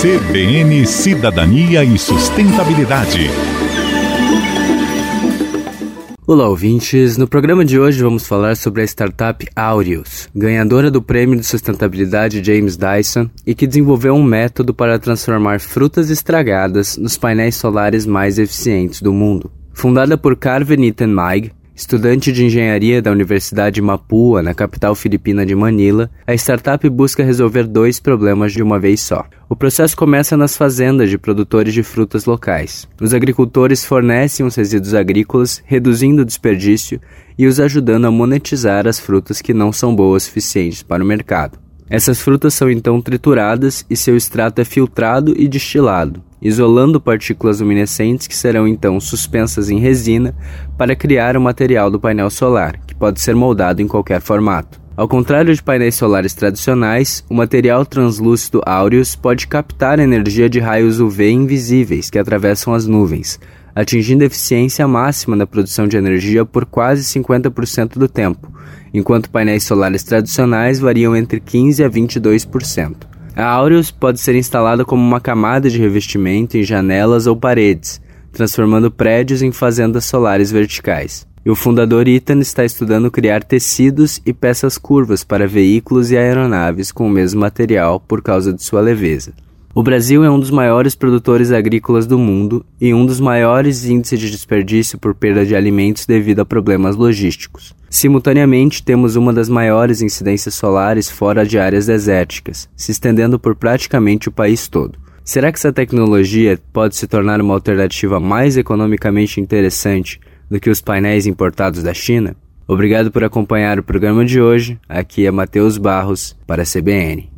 CBN Cidadania e Sustentabilidade. Olá, ouvintes. No programa de hoje vamos falar sobre a startup Aureus, ganhadora do Prêmio de Sustentabilidade James Dyson e que desenvolveu um método para transformar frutas estragadas nos painéis solares mais eficientes do mundo. Fundada por Carven Ethan Maig, Estudante de engenharia da Universidade Mapua, na capital filipina de Manila, a startup busca resolver dois problemas de uma vez só. O processo começa nas fazendas de produtores de frutas locais. Os agricultores fornecem os resíduos agrícolas, reduzindo o desperdício e os ajudando a monetizar as frutas que não são boas o suficientes para o mercado. Essas frutas são então trituradas e seu extrato é filtrado e destilado, isolando partículas luminescentes que serão então suspensas em resina para criar o material do painel solar, que pode ser moldado em qualquer formato. Ao contrário de painéis solares tradicionais, o material translúcido Aureus pode captar energia de raios UV invisíveis que atravessam as nuvens, atingindo eficiência máxima na produção de energia por quase 50% do tempo, enquanto painéis solares tradicionais variam entre 15% a 22%. A Aureus pode ser instalada como uma camada de revestimento em janelas ou paredes, transformando prédios em fazendas solares verticais. E o fundador Ethan está estudando criar tecidos e peças curvas para veículos e aeronaves com o mesmo material por causa de sua leveza. O Brasil é um dos maiores produtores agrícolas do mundo e um dos maiores índices de desperdício por perda de alimentos devido a problemas logísticos. Simultaneamente, temos uma das maiores incidências solares fora de áreas desérticas, se estendendo por praticamente o país todo. Será que essa tecnologia pode se tornar uma alternativa mais economicamente interessante do que os painéis importados da China? Obrigado por acompanhar o programa de hoje. Aqui é Matheus Barros para a CBN.